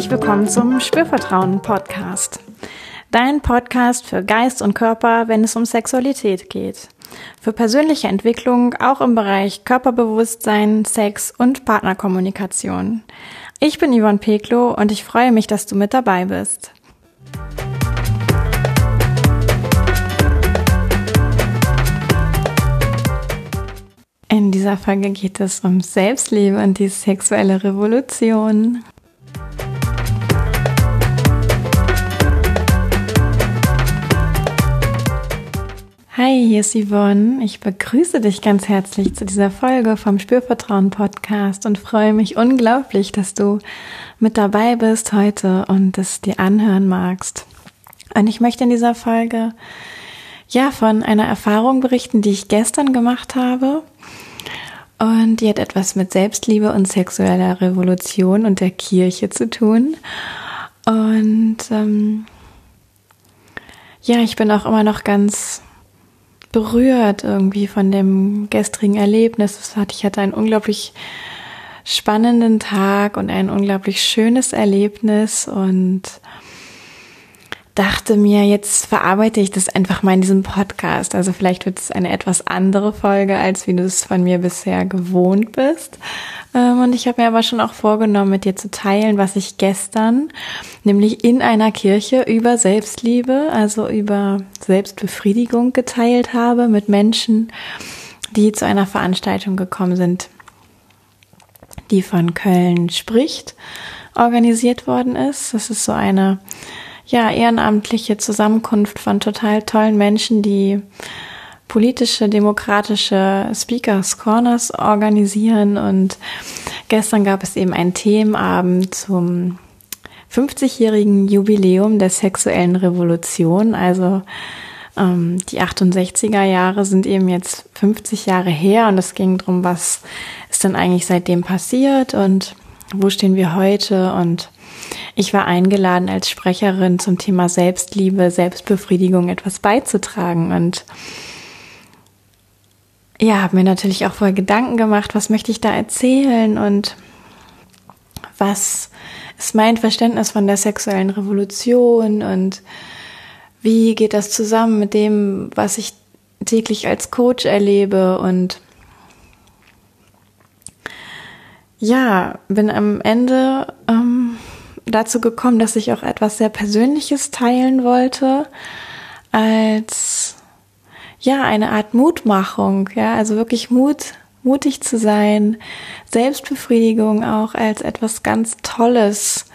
herzlich willkommen zum Spürvertrauen Podcast. Dein Podcast für Geist und Körper, wenn es um Sexualität geht. Für persönliche Entwicklung auch im Bereich Körperbewusstsein, Sex und Partnerkommunikation. Ich bin Yvonne Peklo und ich freue mich, dass du mit dabei bist. In dieser Folge geht es um Selbstliebe und die sexuelle Revolution. Hi, hier ist Yvonne. Ich begrüße dich ganz herzlich zu dieser Folge vom Spürvertrauen Podcast und freue mich unglaublich, dass du mit dabei bist heute und es dir anhören magst. Und ich möchte in dieser Folge ja von einer Erfahrung berichten, die ich gestern gemacht habe und die hat etwas mit Selbstliebe und sexueller Revolution und der Kirche zu tun. Und ähm, ja, ich bin auch immer noch ganz berührt irgendwie von dem gestrigen Erlebnis. Ich hatte einen unglaublich spannenden Tag und ein unglaublich schönes Erlebnis und dachte mir, jetzt verarbeite ich das einfach mal in diesem Podcast. Also vielleicht wird es eine etwas andere Folge, als wie du es von mir bisher gewohnt bist. Ähm, und ich habe mir aber schon auch vorgenommen, mit dir zu teilen, was ich gestern, nämlich in einer Kirche über Selbstliebe, also über Selbstbefriedigung geteilt habe mit Menschen, die zu einer Veranstaltung gekommen sind, die von Köln spricht, organisiert worden ist. Das ist so eine ja, ehrenamtliche Zusammenkunft von total tollen Menschen, die politische, demokratische Speakers Corners organisieren. Und gestern gab es eben einen Themenabend zum 50-jährigen Jubiläum der sexuellen Revolution. Also ähm, die 68er Jahre sind eben jetzt 50 Jahre her und es ging darum, was ist denn eigentlich seitdem passiert und wo stehen wir heute und ich war eingeladen, als Sprecherin zum Thema Selbstliebe, Selbstbefriedigung etwas beizutragen und ja, habe mir natürlich auch vorher Gedanken gemacht, was möchte ich da erzählen und was ist mein Verständnis von der sexuellen Revolution und wie geht das zusammen mit dem, was ich täglich als Coach erlebe und ja, bin am Ende ähm, dazu gekommen, dass ich auch etwas sehr Persönliches teilen wollte, als ja eine Art Mutmachung, ja, also wirklich Mut, mutig zu sein, Selbstbefriedigung auch als etwas ganz Tolles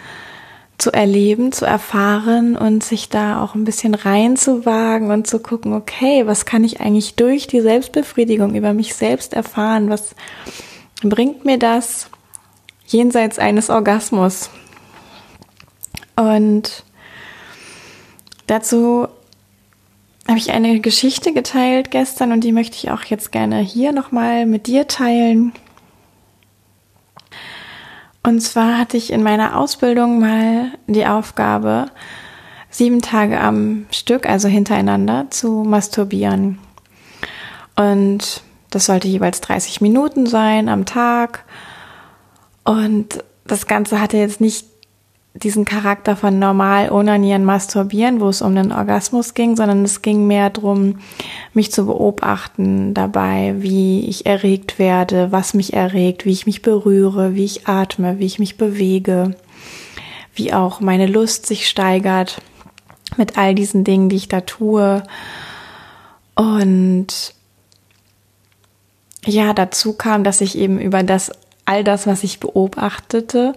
zu erleben, zu erfahren und sich da auch ein bisschen reinzuwagen und zu gucken, okay, was kann ich eigentlich durch die Selbstbefriedigung über mich selbst erfahren? Was bringt mir das jenseits eines Orgasmus? Und dazu habe ich eine Geschichte geteilt gestern und die möchte ich auch jetzt gerne hier nochmal mit dir teilen. Und zwar hatte ich in meiner Ausbildung mal die Aufgabe, sieben Tage am Stück, also hintereinander, zu masturbieren. Und das sollte jeweils 30 Minuten sein am Tag. Und das Ganze hatte jetzt nicht diesen Charakter von normal onanieren, masturbieren, wo es um den Orgasmus ging, sondern es ging mehr darum, mich zu beobachten dabei, wie ich erregt werde, was mich erregt, wie ich mich berühre, wie ich atme, wie ich mich bewege, wie auch meine Lust sich steigert mit all diesen Dingen, die ich da tue. Und ja, dazu kam, dass ich eben über das all das, was ich beobachtete,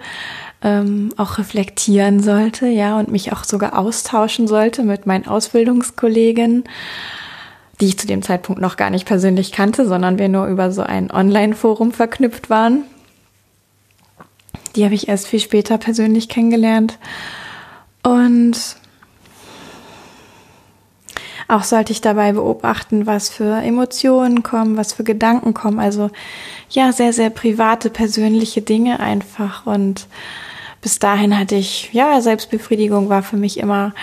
ähm, auch reflektieren sollte, ja, und mich auch sogar austauschen sollte mit meinen Ausbildungskollegen, die ich zu dem Zeitpunkt noch gar nicht persönlich kannte, sondern wir nur über so ein Online-Forum verknüpft waren. Die habe ich erst viel später persönlich kennengelernt. Und auch sollte ich dabei beobachten, was für Emotionen kommen, was für Gedanken kommen. Also ja, sehr, sehr private, persönliche Dinge einfach. Und bis dahin hatte ich, ja, Selbstbefriedigung war für mich immer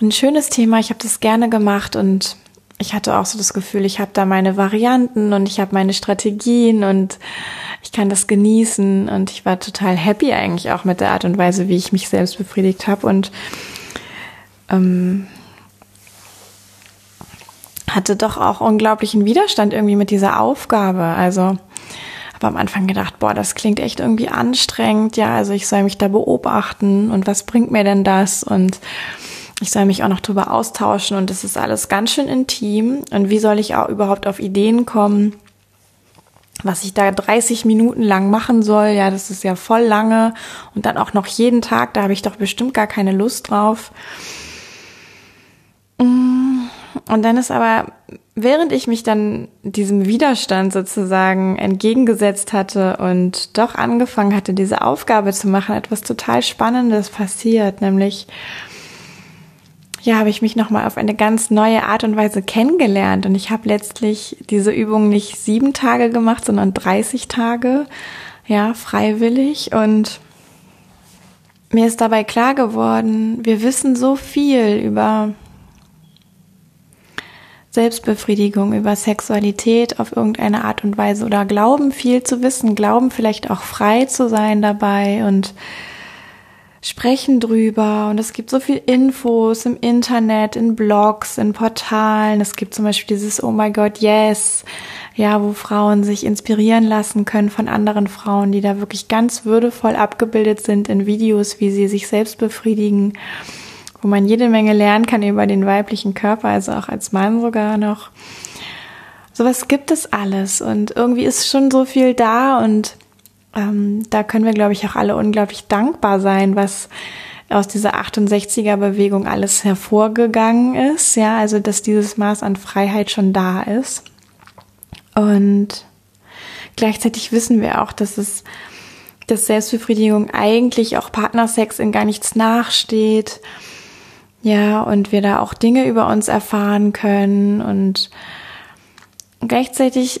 ein schönes Thema. Ich habe das gerne gemacht und ich hatte auch so das Gefühl, ich habe da meine Varianten und ich habe meine Strategien und ich kann das genießen und ich war total happy eigentlich auch mit der Art und Weise, wie ich mich selbst befriedigt habe und ähm, hatte doch auch unglaublichen Widerstand irgendwie mit dieser Aufgabe. Also habe am Anfang gedacht, boah, das klingt echt irgendwie anstrengend. Ja, also ich soll mich da beobachten und was bringt mir denn das? Und ich soll mich auch noch drüber austauschen und das ist alles ganz schön intim. Und wie soll ich auch überhaupt auf Ideen kommen, was ich da 30 Minuten lang machen soll? Ja, das ist ja voll lange und dann auch noch jeden Tag, da habe ich doch bestimmt gar keine Lust drauf. Mm, und dann ist aber, während ich mich dann diesem Widerstand sozusagen entgegengesetzt hatte und doch angefangen hatte, diese Aufgabe zu machen, etwas total Spannendes passiert, nämlich ja, habe ich mich nochmal auf eine ganz neue Art und Weise kennengelernt. Und ich habe letztlich diese Übung nicht sieben Tage gemacht, sondern 30 Tage, ja, freiwillig. Und mir ist dabei klar geworden, wir wissen so viel über Selbstbefriedigung, über Sexualität auf irgendeine Art und Weise oder glauben viel zu wissen, glauben vielleicht auch frei zu sein dabei und sprechen drüber und es gibt so viel Infos im Internet, in Blogs, in Portalen. Es gibt zum Beispiel dieses Oh my God, yes, ja, wo Frauen sich inspirieren lassen können von anderen Frauen, die da wirklich ganz würdevoll abgebildet sind in Videos, wie sie sich selbst befriedigen, wo man jede Menge lernen kann über den weiblichen Körper, also auch als Mann sogar noch. Sowas gibt es alles und irgendwie ist schon so viel da und ähm, da können wir, glaube ich, auch alle unglaublich dankbar sein, was aus dieser 68er Bewegung alles hervorgegangen ist. Ja, also, dass dieses Maß an Freiheit schon da ist. Und gleichzeitig wissen wir auch, dass es, dass Selbstbefriedigung eigentlich auch Partnersex in gar nichts nachsteht. Ja, und wir da auch Dinge über uns erfahren können und gleichzeitig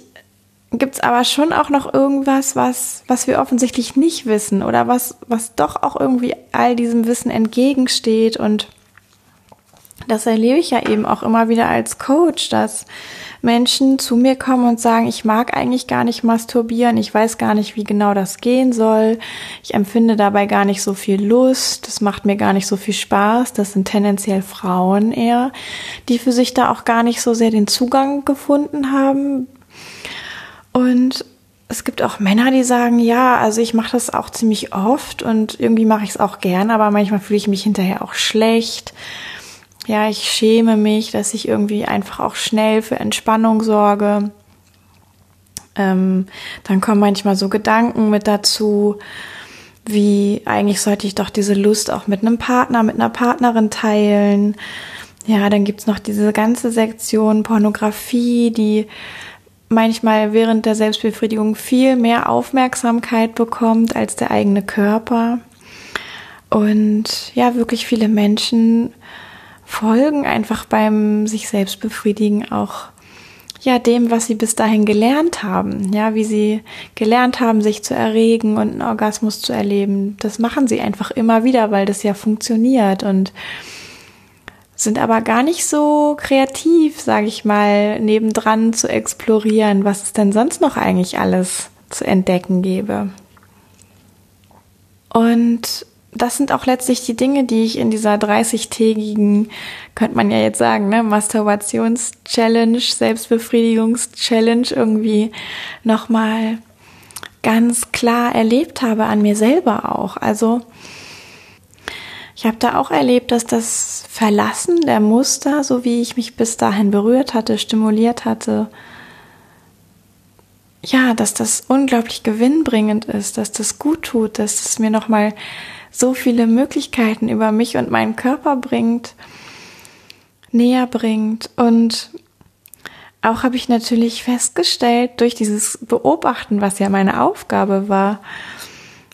gibt es aber schon auch noch irgendwas, was, was wir offensichtlich nicht wissen oder was, was doch auch irgendwie all diesem Wissen entgegensteht. Und das erlebe ich ja eben auch immer wieder als Coach, dass Menschen zu mir kommen und sagen, ich mag eigentlich gar nicht masturbieren, ich weiß gar nicht, wie genau das gehen soll, ich empfinde dabei gar nicht so viel Lust, das macht mir gar nicht so viel Spaß, das sind tendenziell Frauen eher, die für sich da auch gar nicht so sehr den Zugang gefunden haben, und es gibt auch Männer, die sagen, ja, also ich mache das auch ziemlich oft und irgendwie mache ich es auch gern, aber manchmal fühle ich mich hinterher auch schlecht. Ja, ich schäme mich, dass ich irgendwie einfach auch schnell für Entspannung sorge. Ähm, dann kommen manchmal so Gedanken mit dazu, wie eigentlich sollte ich doch diese Lust auch mit einem Partner, mit einer Partnerin teilen. Ja, dann gibt's noch diese ganze Sektion Pornografie, die manchmal während der Selbstbefriedigung viel mehr Aufmerksamkeit bekommt als der eigene Körper. Und ja, wirklich viele Menschen folgen einfach beim sich selbst befriedigen auch ja dem, was sie bis dahin gelernt haben, ja, wie sie gelernt haben, sich zu erregen und einen Orgasmus zu erleben. Das machen sie einfach immer wieder, weil das ja funktioniert und sind aber gar nicht so kreativ, sage ich mal, nebendran zu explorieren, was es denn sonst noch eigentlich alles zu entdecken gäbe. Und das sind auch letztlich die Dinge, die ich in dieser 30-tägigen, könnte man ja jetzt sagen, ne, Masturbations-Challenge, Selbstbefriedigungs-Challenge irgendwie nochmal ganz klar erlebt habe an mir selber auch. Also ich habe da auch erlebt, dass das Verlassen der Muster, so wie ich mich bis dahin berührt hatte, stimuliert hatte, ja, dass das unglaublich gewinnbringend ist, dass das gut tut, dass es mir nochmal so viele Möglichkeiten über mich und meinen Körper bringt, näher bringt. Und auch habe ich natürlich festgestellt, durch dieses Beobachten, was ja meine Aufgabe war,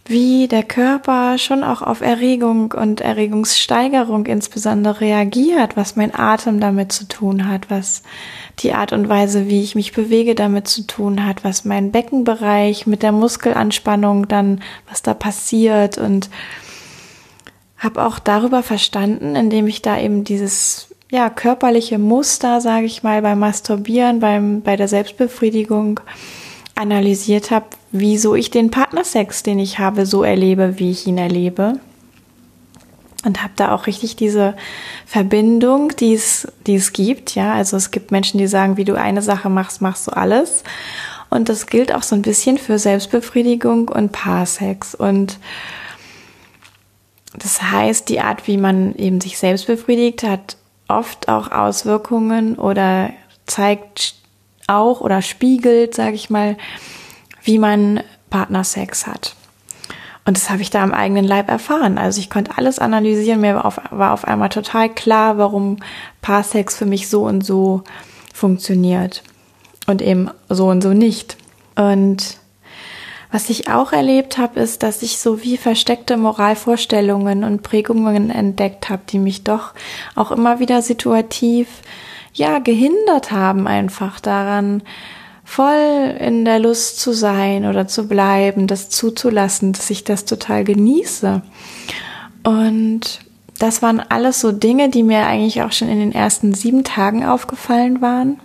wie der Körper schon auch auf Erregung und Erregungssteigerung insbesondere reagiert, was mein Atem damit zu tun hat, was die Art und Weise, wie ich mich bewege, damit zu tun hat, was mein Beckenbereich mit der Muskelanspannung dann, was da passiert und habe auch darüber verstanden, indem ich da eben dieses ja, körperliche Muster, sage ich mal, beim Masturbieren, beim, bei der Selbstbefriedigung analysiert habe, wieso ich den Partnersex, den ich habe, so erlebe, wie ich ihn erlebe. Und habe da auch richtig diese Verbindung, die es, die es gibt. Ja, also es gibt Menschen, die sagen, wie du eine Sache machst, machst du alles. Und das gilt auch so ein bisschen für Selbstbefriedigung und Paarsex. Und das heißt, die Art, wie man eben sich selbst befriedigt, hat oft auch Auswirkungen oder zeigt auch oder spiegelt, sage ich mal, wie man Partnersex hat. Und das habe ich da am eigenen Leib erfahren. Also ich konnte alles analysieren. Mir war auf, war auf einmal total klar, warum Paarsex für mich so und so funktioniert und eben so und so nicht. Und was ich auch erlebt habe, ist, dass ich so wie versteckte Moralvorstellungen und Prägungen entdeckt habe, die mich doch auch immer wieder situativ ja gehindert haben einfach daran voll in der Lust zu sein oder zu bleiben, das zuzulassen, dass ich das total genieße. Und das waren alles so Dinge, die mir eigentlich auch schon in den ersten sieben Tagen aufgefallen waren.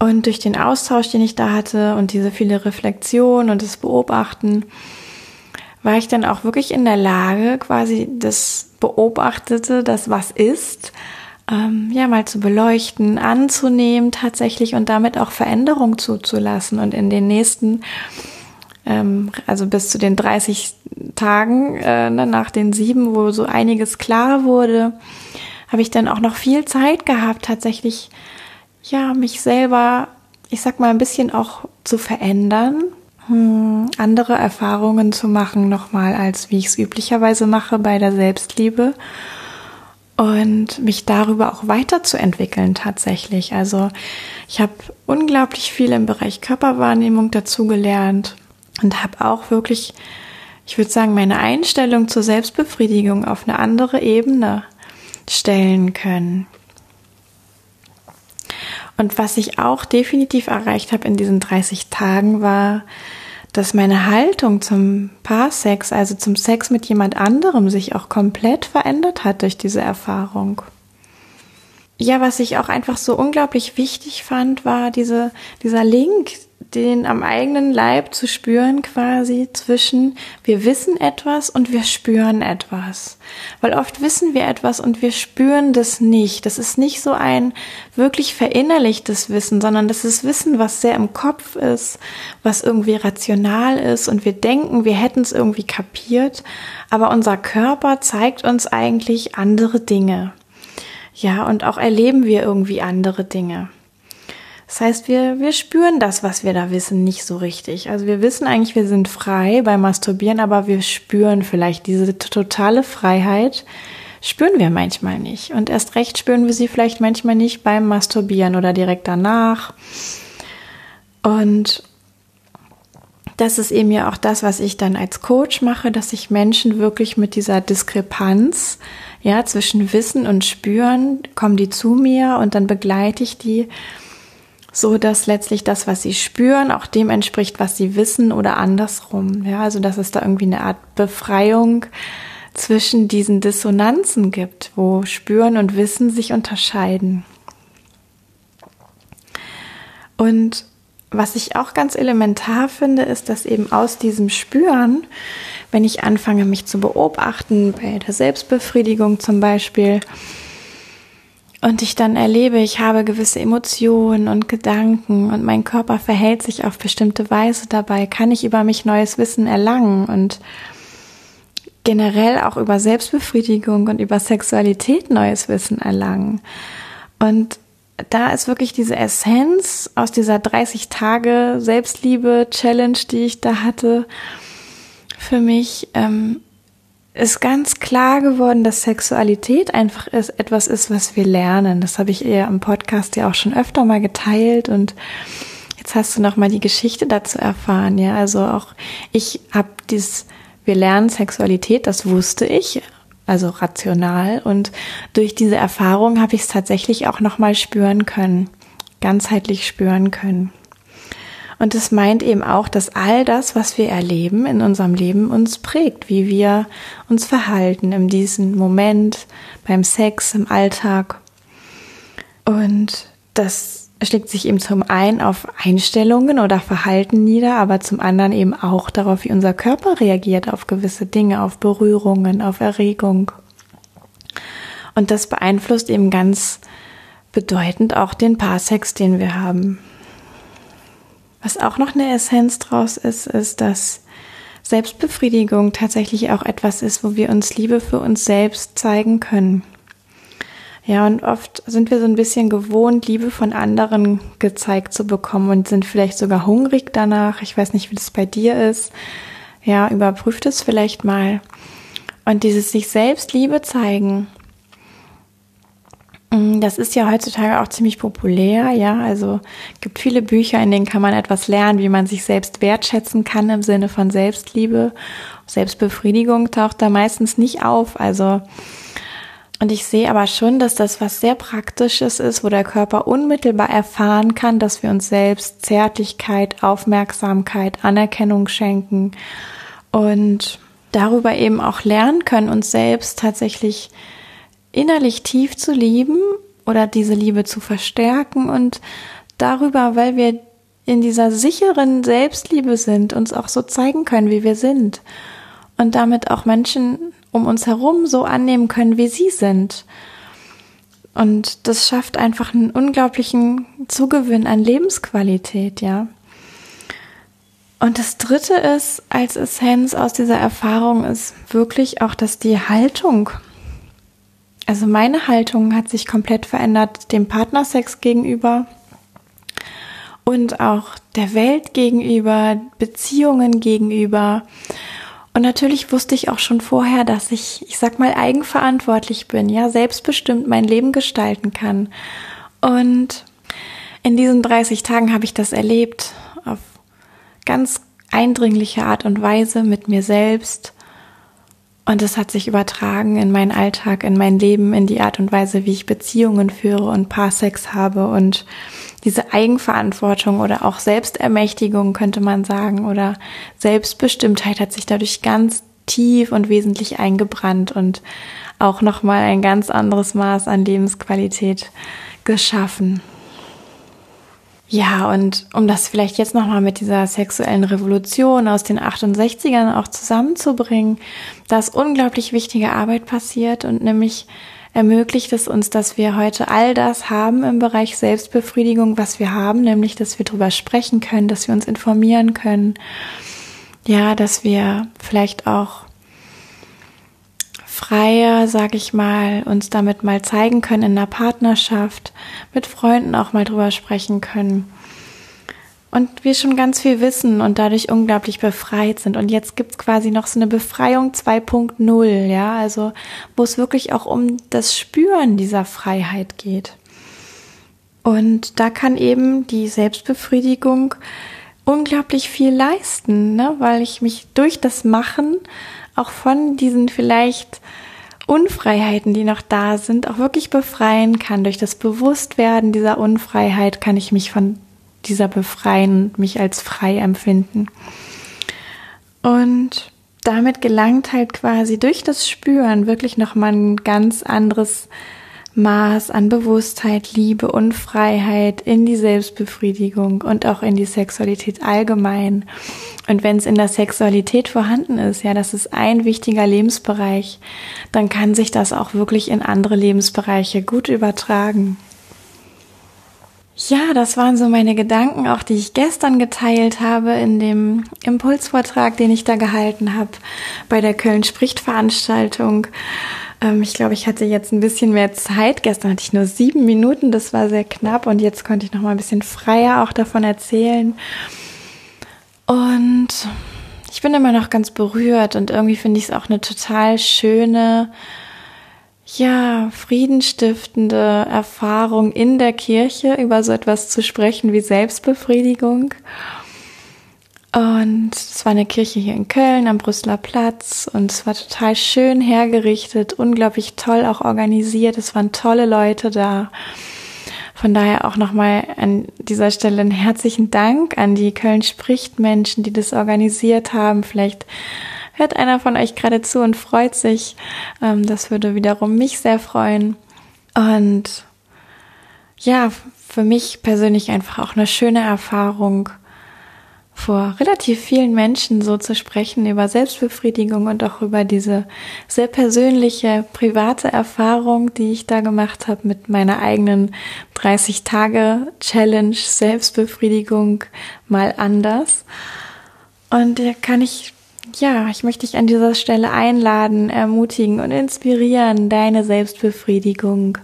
Und durch den Austausch, den ich da hatte und diese viele Reflexion und das Beobachten, war ich dann auch wirklich in der Lage, quasi das Beobachtete, das was ist, ähm, ja mal zu beleuchten, anzunehmen tatsächlich und damit auch Veränderung zuzulassen. Und in den nächsten, ähm, also bis zu den 30 Tagen äh, ne, nach den sieben, wo so einiges klar wurde, habe ich dann auch noch viel Zeit gehabt, tatsächlich ja, mich selber, ich sag mal, ein bisschen auch zu verändern, hm, andere Erfahrungen zu machen, nochmal, als wie ich es üblicherweise mache bei der Selbstliebe und mich darüber auch weiterzuentwickeln tatsächlich. Also ich habe unglaublich viel im Bereich Körperwahrnehmung dazugelernt und habe auch wirklich, ich würde sagen, meine Einstellung zur Selbstbefriedigung auf eine andere Ebene stellen können. Und was ich auch definitiv erreicht habe in diesen 30 Tagen war, dass meine Haltung zum Paarsex, also zum Sex mit jemand anderem, sich auch komplett verändert hat durch diese Erfahrung. Ja, was ich auch einfach so unglaublich wichtig fand, war diese, dieser Link, den am eigenen Leib zu spüren quasi zwischen wir wissen etwas und wir spüren etwas. Weil oft wissen wir etwas und wir spüren das nicht. Das ist nicht so ein wirklich verinnerlichtes Wissen, sondern das ist Wissen, was sehr im Kopf ist, was irgendwie rational ist und wir denken, wir hätten es irgendwie kapiert, aber unser Körper zeigt uns eigentlich andere Dinge. Ja, und auch erleben wir irgendwie andere Dinge. Das heißt, wir, wir spüren das, was wir da wissen, nicht so richtig. Also wir wissen eigentlich, wir sind frei beim Masturbieren, aber wir spüren vielleicht diese totale Freiheit, spüren wir manchmal nicht. Und erst recht spüren wir sie vielleicht manchmal nicht beim Masturbieren oder direkt danach. Und das ist eben ja auch das, was ich dann als Coach mache, dass ich Menschen wirklich mit dieser Diskrepanz, ja, zwischen Wissen und Spüren, kommen die zu mir und dann begleite ich die so dass letztlich das, was sie spüren, auch dem entspricht, was sie wissen oder andersrum. Ja, also dass es da irgendwie eine Art Befreiung zwischen diesen Dissonanzen gibt, wo Spüren und Wissen sich unterscheiden. Und was ich auch ganz elementar finde, ist, dass eben aus diesem Spüren, wenn ich anfange, mich zu beobachten, bei der Selbstbefriedigung zum Beispiel, und ich dann erlebe, ich habe gewisse Emotionen und Gedanken und mein Körper verhält sich auf bestimmte Weise dabei, kann ich über mich neues Wissen erlangen und generell auch über Selbstbefriedigung und über Sexualität neues Wissen erlangen. Und da ist wirklich diese Essenz aus dieser 30 Tage Selbstliebe Challenge, die ich da hatte, für mich ähm, ist ganz klar geworden, dass Sexualität einfach ist, etwas ist, was wir lernen. Das habe ich eher im Podcast ja auch schon öfter mal geteilt und jetzt hast du noch mal die Geschichte dazu erfahren. Ja, also auch ich habe dieses, wir lernen Sexualität, das wusste ich, also rational und durch diese Erfahrung habe ich es tatsächlich auch noch mal spüren können, ganzheitlich spüren können. Und es meint eben auch, dass all das, was wir erleben in unserem Leben, uns prägt, wie wir uns verhalten in diesem Moment, beim Sex, im Alltag. Und das schlägt sich eben zum einen auf Einstellungen oder Verhalten nieder, aber zum anderen eben auch darauf, wie unser Körper reagiert auf gewisse Dinge, auf Berührungen, auf Erregung. Und das beeinflusst eben ganz bedeutend auch den Paarsex, den wir haben. Was auch noch eine Essenz draus ist, ist, dass Selbstbefriedigung tatsächlich auch etwas ist, wo wir uns Liebe für uns selbst zeigen können. Ja, und oft sind wir so ein bisschen gewohnt, Liebe von anderen gezeigt zu bekommen und sind vielleicht sogar hungrig danach. Ich weiß nicht, wie das bei dir ist. Ja, überprüft es vielleicht mal. Und dieses sich selbst Liebe zeigen, das ist ja heutzutage auch ziemlich populär, ja. Also gibt viele Bücher, in denen kann man etwas lernen, wie man sich selbst wertschätzen kann im Sinne von Selbstliebe. Selbstbefriedigung taucht da meistens nicht auf. Also und ich sehe aber schon, dass das was sehr Praktisches ist, wo der Körper unmittelbar erfahren kann, dass wir uns selbst Zärtlichkeit, Aufmerksamkeit, Anerkennung schenken und darüber eben auch lernen können, uns selbst tatsächlich innerlich tief zu lieben oder diese Liebe zu verstärken und darüber, weil wir in dieser sicheren Selbstliebe sind, uns auch so zeigen können, wie wir sind und damit auch Menschen um uns herum so annehmen können, wie sie sind. Und das schafft einfach einen unglaublichen Zugewinn an Lebensqualität, ja. Und das dritte ist, als Essenz aus dieser Erfahrung ist wirklich auch, dass die Haltung also meine Haltung hat sich komplett verändert dem Partnersex gegenüber und auch der Welt gegenüber, Beziehungen gegenüber. Und natürlich wusste ich auch schon vorher, dass ich, ich sag mal, eigenverantwortlich bin, ja, selbstbestimmt mein Leben gestalten kann. Und in diesen 30 Tagen habe ich das erlebt auf ganz eindringliche Art und Weise mit mir selbst und es hat sich übertragen in meinen Alltag, in mein Leben, in die Art und Weise, wie ich Beziehungen führe und Paarsex habe und diese Eigenverantwortung oder auch Selbstermächtigung könnte man sagen oder Selbstbestimmtheit hat sich dadurch ganz tief und wesentlich eingebrannt und auch nochmal ein ganz anderes Maß an Lebensqualität geschaffen. Ja, und um das vielleicht jetzt nochmal mit dieser sexuellen Revolution aus den 68ern auch zusammenzubringen, da ist unglaublich wichtige Arbeit passiert und nämlich ermöglicht es uns, dass wir heute all das haben im Bereich Selbstbefriedigung, was wir haben, nämlich, dass wir drüber sprechen können, dass wir uns informieren können, ja, dass wir vielleicht auch freier, sag ich mal, uns damit mal zeigen können in der Partnerschaft, mit Freunden auch mal drüber sprechen können. Und wir schon ganz viel wissen und dadurch unglaublich befreit sind. Und jetzt gibt's quasi noch so eine Befreiung 2.0, ja, also wo es wirklich auch um das Spüren dieser Freiheit geht. Und da kann eben die Selbstbefriedigung unglaublich viel leisten, ne? weil ich mich durch das Machen auch von diesen vielleicht Unfreiheiten, die noch da sind, auch wirklich befreien kann. Durch das Bewusstwerden dieser Unfreiheit kann ich mich von dieser befreien und mich als frei empfinden. Und damit gelangt halt quasi durch das Spüren wirklich nochmal ein ganz anderes Maß an Bewusstheit, Liebe und Freiheit in die Selbstbefriedigung und auch in die Sexualität allgemein. Und wenn es in der Sexualität vorhanden ist, ja, das ist ein wichtiger Lebensbereich, dann kann sich das auch wirklich in andere Lebensbereiche gut übertragen. Ja, das waren so meine Gedanken, auch die ich gestern geteilt habe in dem Impulsvortrag, den ich da gehalten habe bei der Köln spricht Veranstaltung. Ähm, ich glaube, ich hatte jetzt ein bisschen mehr Zeit. Gestern hatte ich nur sieben Minuten, das war sehr knapp und jetzt konnte ich noch mal ein bisschen freier auch davon erzählen. Und ich bin immer noch ganz berührt und irgendwie finde ich es auch eine total schöne, ja, friedenstiftende Erfahrung in der Kirche über so etwas zu sprechen wie Selbstbefriedigung. Und es war eine Kirche hier in Köln am Brüsseler Platz und es war total schön hergerichtet, unglaublich toll auch organisiert. Es waren tolle Leute da Von daher auch nochmal an dieser Stelle einen herzlichen Dank an die Köln spricht Menschen, die das organisiert haben. Vielleicht hört einer von euch gerade zu und freut sich. Ähm, das würde wiederum mich sehr freuen. Und ja, für mich persönlich einfach auch eine schöne Erfahrung, vor relativ vielen Menschen so zu sprechen über Selbstbefriedigung und auch über diese sehr persönliche, private Erfahrung, die ich da gemacht habe mit meiner eigenen 30 Tage Challenge Selbstbefriedigung mal anders. Und da kann ich ja, ich möchte dich an dieser Stelle einladen, ermutigen und inspirieren, deine Selbstbefriedigung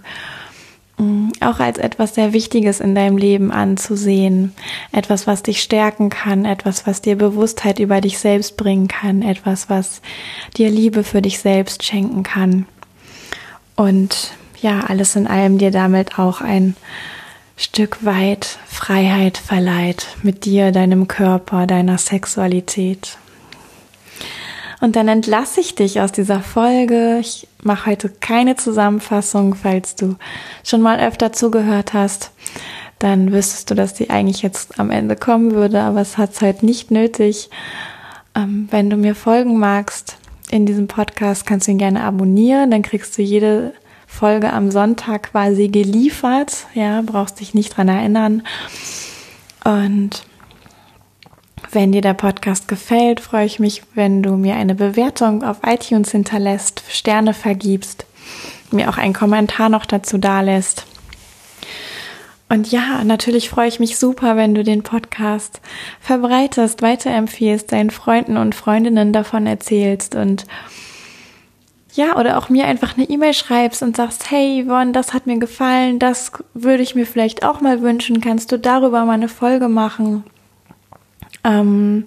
auch als etwas sehr Wichtiges in deinem Leben anzusehen. Etwas, was dich stärken kann, etwas, was dir Bewusstheit über dich selbst bringen kann, etwas, was dir Liebe für dich selbst schenken kann. Und ja, alles in allem dir damit auch ein Stück weit Freiheit verleiht mit dir, deinem Körper, deiner Sexualität. Und dann entlasse ich dich aus dieser Folge. Ich mache heute keine Zusammenfassung, falls du schon mal öfter zugehört hast. Dann wüsstest du, dass die eigentlich jetzt am Ende kommen würde, aber es hat halt nicht nötig. Ähm, wenn du mir folgen magst in diesem Podcast, kannst du ihn gerne abonnieren. Dann kriegst du jede Folge am Sonntag quasi geliefert. Ja, brauchst dich nicht dran erinnern. Und wenn dir der Podcast gefällt, freue ich mich, wenn du mir eine Bewertung auf iTunes hinterlässt, Sterne vergibst, mir auch einen Kommentar noch dazu dalässt. Und ja, natürlich freue ich mich super, wenn du den Podcast verbreitest, weiterempfiehlst, deinen Freunden und Freundinnen davon erzählst und ja, oder auch mir einfach eine E-Mail schreibst und sagst, hey Yvonne, das hat mir gefallen, das würde ich mir vielleicht auch mal wünschen, kannst du darüber mal eine Folge machen? Ähm,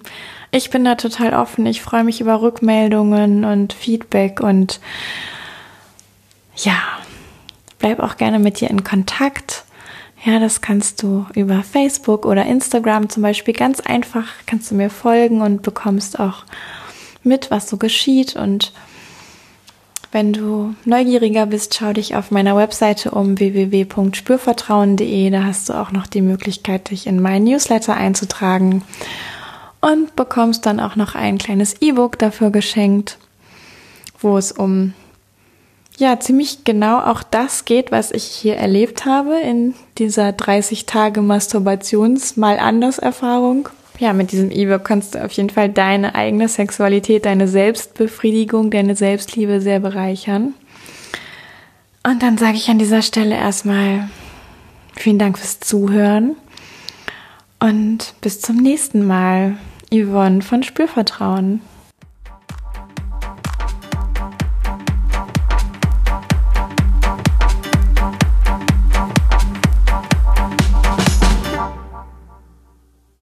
ich bin da total offen. Ich freue mich über Rückmeldungen und Feedback und ja, bleib auch gerne mit dir in Kontakt. Ja, das kannst du über Facebook oder Instagram zum Beispiel ganz einfach, kannst du mir folgen und bekommst auch mit, was so geschieht. Und wenn du neugieriger bist, schau dich auf meiner Webseite um www.spürvertrauen.de. Da hast du auch noch die Möglichkeit, dich in meinen Newsletter einzutragen und bekommst dann auch noch ein kleines E-Book dafür geschenkt, wo es um ja ziemlich genau auch das geht, was ich hier erlebt habe in dieser 30 Tage Masturbations mal anders Erfahrung. Ja, mit diesem E-Book kannst du auf jeden Fall deine eigene Sexualität, deine Selbstbefriedigung, deine Selbstliebe sehr bereichern. Und dann sage ich an dieser Stelle erstmal vielen Dank fürs Zuhören und bis zum nächsten Mal. Yvonne von Spürvertrauen.